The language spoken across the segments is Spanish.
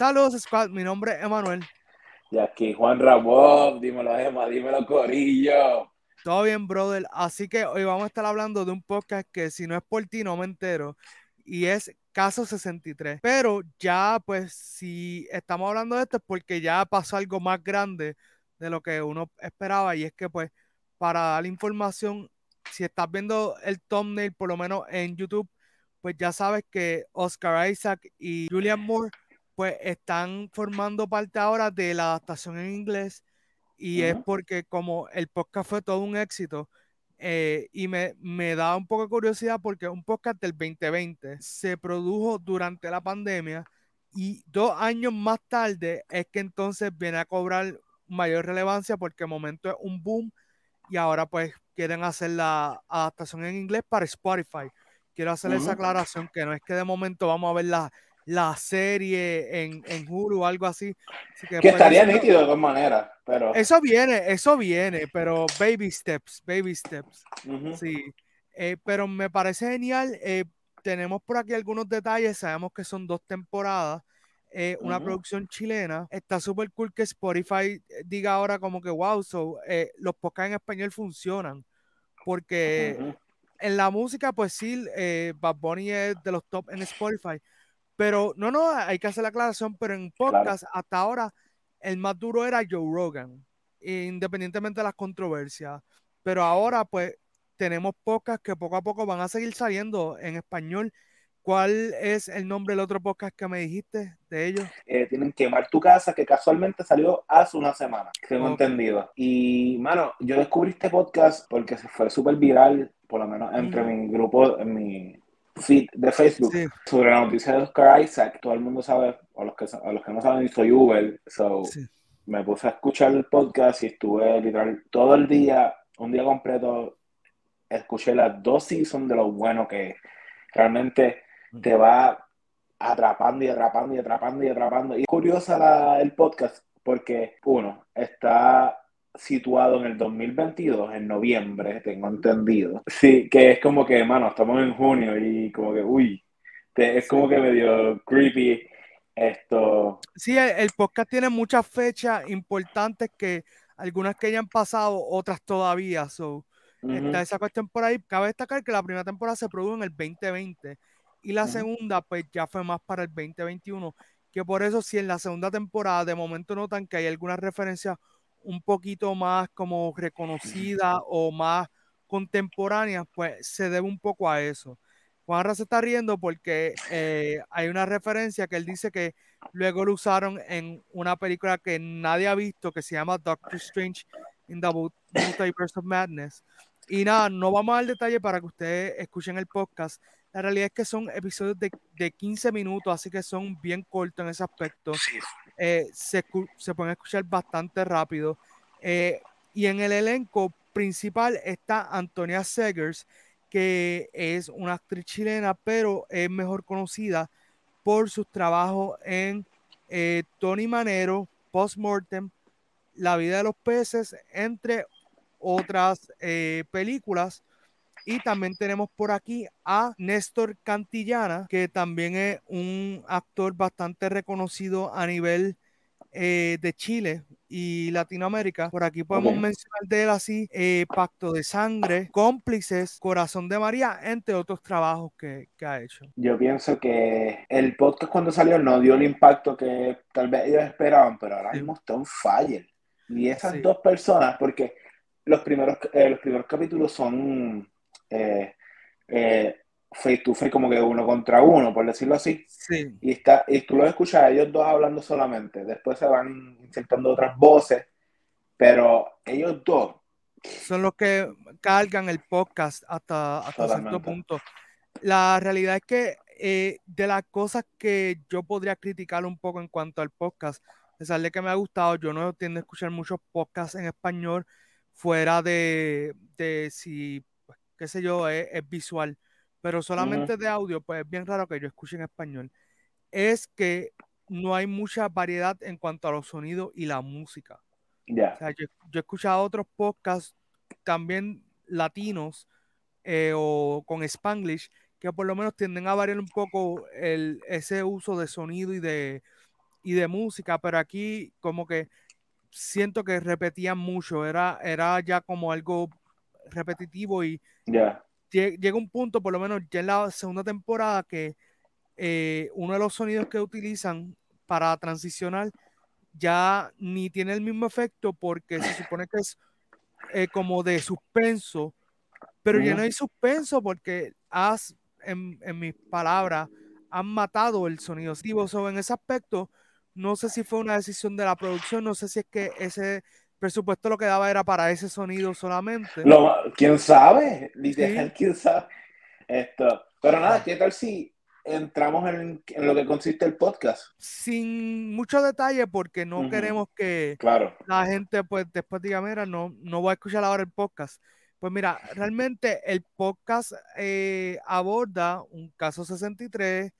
Saludos, Squad. Mi nombre es Emanuel. Y aquí Juan Ramón, dímelo, Emma, dímelo, Corillo. Todo bien, brother. Así que hoy vamos a estar hablando de un podcast que si no es por ti no me entero. Y es Caso 63. Pero ya, pues, si estamos hablando de esto es porque ya pasó algo más grande de lo que uno esperaba. Y es que, pues, para dar información, si estás viendo el thumbnail, por lo menos en YouTube, pues ya sabes que Oscar Isaac y Julian Moore, pues están formando parte ahora de la adaptación en inglés y es porque como el podcast fue todo un éxito eh, y me, me, da un poco de curiosidad porque un podcast del 2020 se produjo durante la pandemia y dos años más tarde es que entonces viene a cobrar mayor relevancia porque el momento es un boom y ahora pues quieren hacer la adaptación en inglés para Spotify. Quiero hacer esa aclaración que no es que de momento vamos a ver la, la serie en, en Hulu o algo así. que, estaría nítido de todas maneras, pero... Eso viene, eso viene, pero baby steps, baby steps. Sí, eh, pero me parece genial. Eh, tenemos por aquí algunos detalles, sabemos que son dos temporadas. Eh, una producción chilena. Está súper cool que Spotify diga ahora como que, wow, so, los podcasts en español funcionan. Porque en la música, pues sí, Bad Bunny es de los top en Spotify, pero no, no, hay que hacer la aclaración, pero en podcast hasta ahora el más duro era Joe Rogan, independientemente de las controversias. Pero ahora pues tenemos podcast que poco a poco van a seguir saliendo en español. ¿Cuál es el nombre del otro podcast que me dijiste de ellos? Eh, tienen Quemar tu casa, que casualmente salió hace una semana, tengo entendido. Y, mano, yo descubrí este podcast porque se fue súper viral, por lo menos entre mi grupo, en mi feed de Facebook sobre la noticia de Oscar Isaac. Todo el mundo sabe, o los que, los que no saben, soy Uber. So, me puse a escuchar el podcast y estuve literal todo el día, un día completo, escuché las dos seasons de lo bueno que realmente te va atrapando y atrapando y atrapando y atrapando. Y es curiosa el podcast porque, uno, está situado en el 2022, en noviembre, tengo entendido. Sí, que es como que, mano, estamos en junio y como que, uy, es como que medio creepy esto. Sí, el, podcast tiene muchas fechas importantes que algunas que ya han pasado, otras todavía. So, Está esa cuestión por ahí. Cabe destacar que la primera temporada se produjo en el 2020 y la segunda, pues ya fue más para el 2021. Que por eso, si en la segunda temporada de momento notan que hay algunas referencias un poquito más como reconocida o más contemporánea, pues se debe un poco a eso. Juanra se está riendo porque eh, hay una referencia que él dice que luego lo usaron en una película que nadie ha visto que se llama Doctor Strange in the Multiverse of Madness. Y nada, no vamos al detalle para que ustedes escuchen el podcast. La realidad es que son episodios de, de 15 minutos, así que son bien cortos en ese aspecto. Eh, se, pueden escuchar bastante rápido. Eh, y en el elenco principal está Antonia Segers, que es una actriz chilena, pero es mejor conocida por sus trabajos en eh, Tony Manero, Postmortem, La vida de los peces, entre otras películas. Y también tenemos por aquí a Néstor Cantillana, que también es un actor bastante reconocido a nivel eh, de Chile y Latinoamérica. Por aquí podemos mencionar de él así, eh, Pacto de Sangre, Cómplices, Corazón de María, entre otros trabajos que, ha hecho. Yo pienso que el podcast cuando salió no dio el impacto que tal vez ellos esperaban, pero ahora mismo está un fire. Y esas dos personas, porque los primeros, eh, los primeros capítulos son eh, eh, face to face, como que uno contra uno, por decirlo así. Sí. Y, está, y tú lo escuchas a ellos dos hablando solamente. Después se van insertando otras voces, pero ellos dos. Son los que cargan el podcast hasta, hasta cierto punto. La realidad es que eh, de las cosas que yo podría criticar un poco en cuanto al podcast, a pesar de que me ha gustado, yo no tiendo a escuchar muchos podcasts en español fuera de, de si qué sé yo, es, visual, pero solamente de audio, pues es bien raro que yo escuche en español, es que no hay mucha variedad en cuanto a los sonidos y la música. ya. O sea, yo, he escuchado otros podcasts también latinos eh, o con Spanglish que por lo menos tienden a variar un poco el, ese uso de sonido y de, y de música, pero aquí como que siento que repetían mucho, era, era ya como algo repetitivo y llega un punto, por lo menos ya en la segunda temporada, que eh, uno de los sonidos que utilizan para transicionar ya ni tiene el mismo efecto porque se supone que es eh, como de suspenso, pero ya no hay suspenso porque has, en, mis palabras, han matado el sonido. So, en ese aspecto, no sé si fue una decisión de la producción, no sé si es que ese presupuesto lo que daba era para ese sonido solamente. ¿Quién sabe? Literal, ¿quién sabe? Esto. Pero nada, ¿qué tal si entramos en, lo que consiste el podcast? Sin mucho detalle, porque no queremos que claro. la gente pues después diga, mira, no, no voy a escuchar ahora el podcast. Pues mira, realmente el podcast eh, aborda un caso 63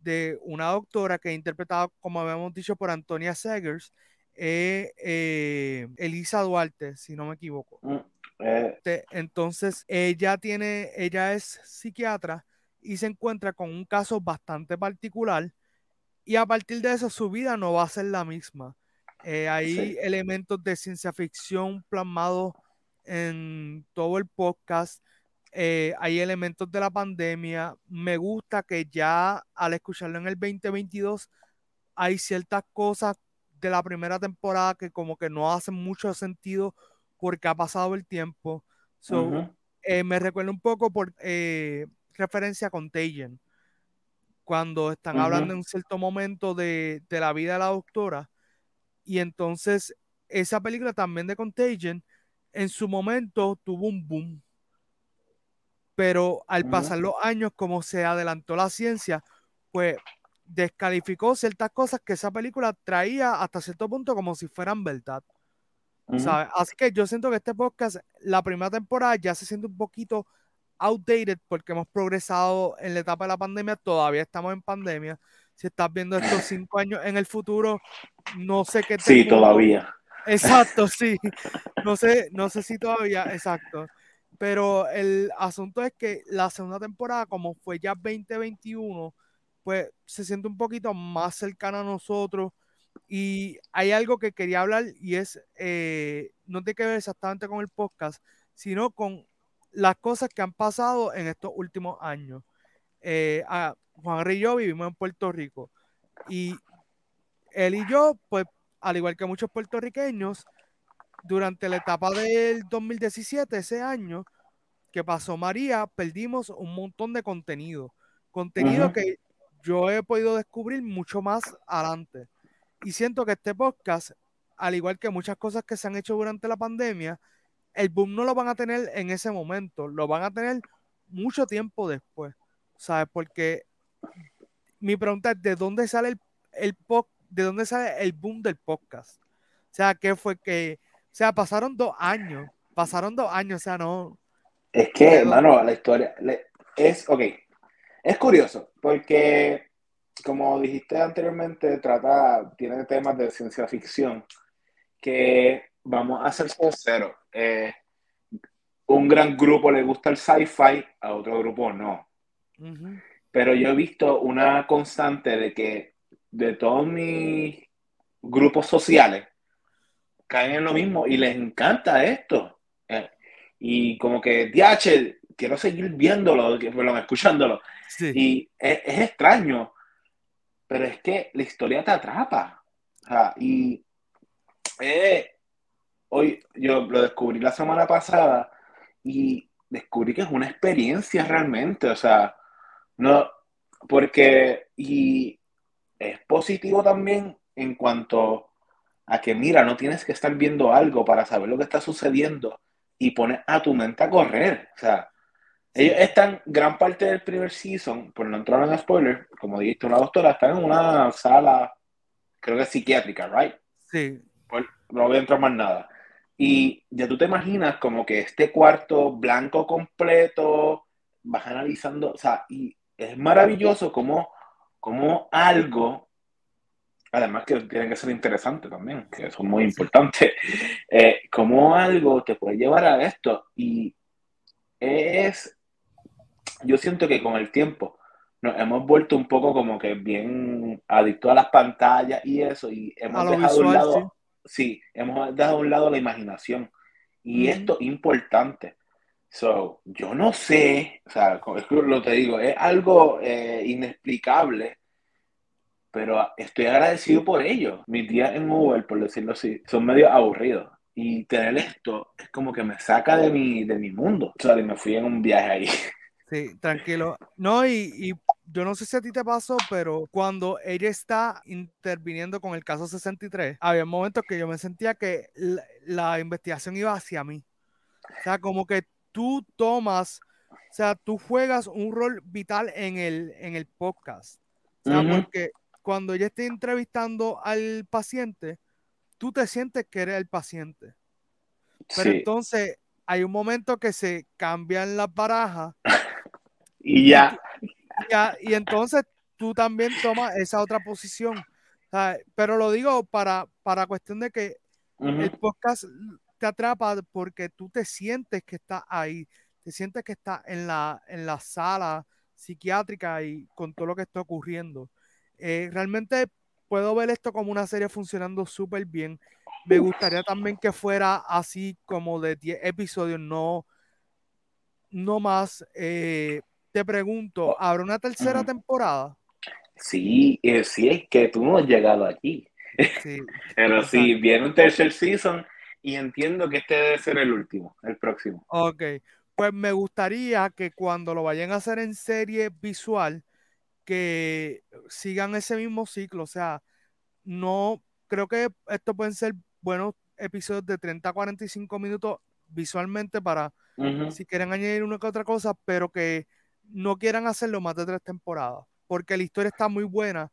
de una doctora que es interpretada, como habíamos dicho, por Antonia Segers, eh, eh, Elisa Duarte, si no me equivoco. Mm, eh. Entonces, ella tiene, ella es psiquiatra y se encuentra con un caso bastante particular y a partir de eso su vida no va a ser la misma. hay elementos de ciencia ficción plasmados en todo el podcast. hay elementos de la pandemia. Me gusta que ya al escucharlo en el 2022 hay ciertas cosas de la primera temporada que como que no hacen mucho sentido porque ha pasado el tiempo. Eh, me recuerda un poco por eh, referencia a Contagion, cuando están hablando en un cierto momento de, la vida de la doctora. Y entonces esa película también de Contagion, en su momento tuvo un boom. Pero al pasar los años, como se adelantó la ciencia, pues descalificó ciertas cosas que esa película traía hasta cierto punto como si fueran verdad. Así que yo siento que este podcast, la primera temporada ya se siente un poquito outdated porque hemos progresado en la etapa de la pandemia, todavía estamos en pandemia. Si estás viendo estos cinco años en el futuro, no sé qué. Sí, todavía. Exacto, sí. No sé, no sé si todavía, exacto. Pero el asunto es que la segunda temporada, como fue ya 2021, pues se siente un poquito más cercano a nosotros. Y hay algo que quería hablar y es, eh, no tiene que ver exactamente con el podcast, sino con las cosas que han pasado en estos últimos años. Eh, Juan y yo vivimos en Puerto Rico y él y yo, pues al igual que muchos puertorriqueños, durante la etapa del 2017, ese año que pasó María, perdimos un montón de contenido. Contenido que yo he podido descubrir mucho más adelante. Y siento que este podcast, al igual que muchas cosas que se han hecho durante la pandemia, el boom no lo van a tener en ese momento, lo van a tener mucho tiempo después, ¿sabes? Porque mi pregunta es, ¿de dónde sale el, el de dónde sale el boom del podcast? O sea, ¿qué fue que, o sea, pasaron dos años, pasaron dos años, o sea, no. Es que, hermano, la historia es, ok, es curioso, porque como dijiste anteriormente, trata, tiene temas de ciencia ficción que, vamos a ser sinceros, eh, un gran grupo le gusta el sci-fi, a otro grupo no. Pero yo he visto una constante de que de todos mis grupos sociales caen en lo mismo y les encanta esto. Eh, y como que, DH, quiero seguir viéndolo, escuchándolo. Y es, extraño, pero es que la historia te atrapa. y eh, hoy yo lo descubrí la semana pasada y descubrí que es una experiencia realmente, o sea, no, porque, y es positivo también en cuanto a que, mira, no tienes que estar viendo algo para saber lo que está sucediendo y pones a tu mente a correr, o sea, ellos están, gran parte del primer season, por no entrar en spoiler, como dijiste la doctora, están en una sala, creo que psiquiátrica, ¿right? Sí. Pues, no voy a entrar más nada. Y ya tú te imaginas como que este cuarto blanco completo, vas analizando, o sea, y es maravilloso como, como algo, además que tiene que ser interesante también, que eso es muy importante, eh, como algo te puede llevar a esto. Y es yo siento que con el tiempo nos hemos vuelto un poco como que bien adictos a las pantallas y eso, y hemos dejado a un lado, sí. hemos dejado a un lado la imaginación. Y esto es importante. So, yo no sé, o sea, lo te digo, es algo eh, inexplicable, pero estoy agradecido por ello. Mis días en Uber, por decirlo así, son medio aburridos. Y tener esto es como que me saca de mi, de mi mundo. O sea, me fui en un viaje ahí. Sí, tranquilo. No, y, yo no sé si a ti te pasó, pero cuando ella está interviniendo con el caso 63, había momentos que yo me sentía que la, investigación iba hacia mí. O sea, como que tú tomas, o sea, tú juegas un rol vital en el, en el podcast. O sea, porque cuando ella esté entrevistando al paciente, tú te sientes que eres el paciente. Pero entonces hay un momento que se cambian las barajas y ya. Y, entonces tú también tomas esa otra posición. Pero lo digo para, para cuestión de que el podcast te atrapa porque tú te sientes que estás ahí, te sientes que estás en la, en la sala psiquiátrica y con todo lo que está ocurriendo. Eh, realmente puedo ver esto como una serie funcionando súper bien. Me gustaría también que fuera así como de 10 episodios, no, no más. Eh, te pregunto, oh, ¿habrá una tercera temporada? Sí, eh, sí, es que tú no has llegado aquí. Sí, Pero sí, viene un tercer season y entiendo que este debe ser el último, el próximo. Ok, pues me gustaría que cuando lo vayan a hacer en serie visual, que sigan ese mismo ciclo. O sea, no creo que esto pueden ser buenos episodios de 30 a 45 minutos visualmente para si quieren añadir una que otra cosa, pero que no quieran hacerlo más de tres temporadas, porque la historia está muy buena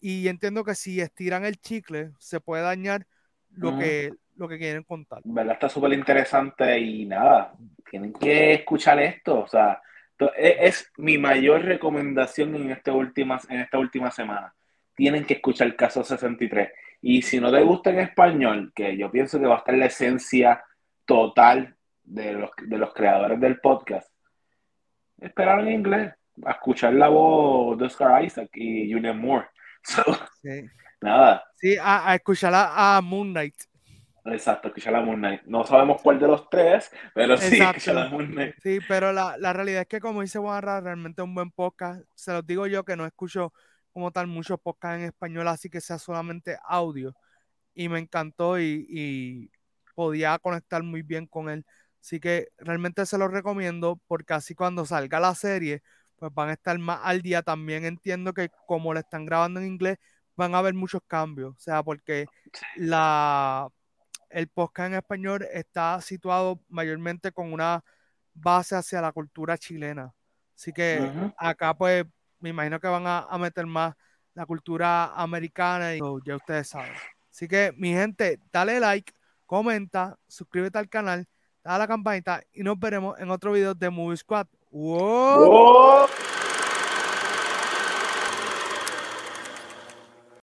y entiendo que si estiran el chicle se puede dañar lo, que, lo que quieren contar. ¿Verdad? Está súper interesante y nada, tienen que escuchar esto, o sea, e, es, mi mayor recomendación en, este últimas, en esta última semana. Tienen que escuchar el caso 63. Y si no te gusta en español, que yo pienso que va a estar la esencia total de los, de los creadores del podcast, esperar en inglés, a escuchar la voz de Oscar Isaac y Julian Moore. sí. Nada. Sí, a, escuchar a, Moon Knight. Exacto, escuchar a Moon Knight. No sabemos cuál de los tres, pero sí, escuchar a Moon Knight. Sí, pero la, la, realidad es que, como dice Juanra, realmente es un buen podcast. Se los digo yo que no escucho como tal muchos podcasts en español, así que sea solamente audio. Y me encantó y, y podía conectar muy bien con él. Así que realmente se lo recomiendo porque así cuando salga la serie, pues van a estar más al día. También entiendo que como le están grabando en inglés, van a haber muchos cambios. O sea, porque la, el podcast en español está situado mayormente con una base hacia la cultura chilena. Así que acá pues me imagino que van a, meter más la cultura americana y ya ustedes saben. Así que mi gente, dale like, comenta, suscríbete al canal dale a la campanita y nos veremos en otro video de Movie Squad.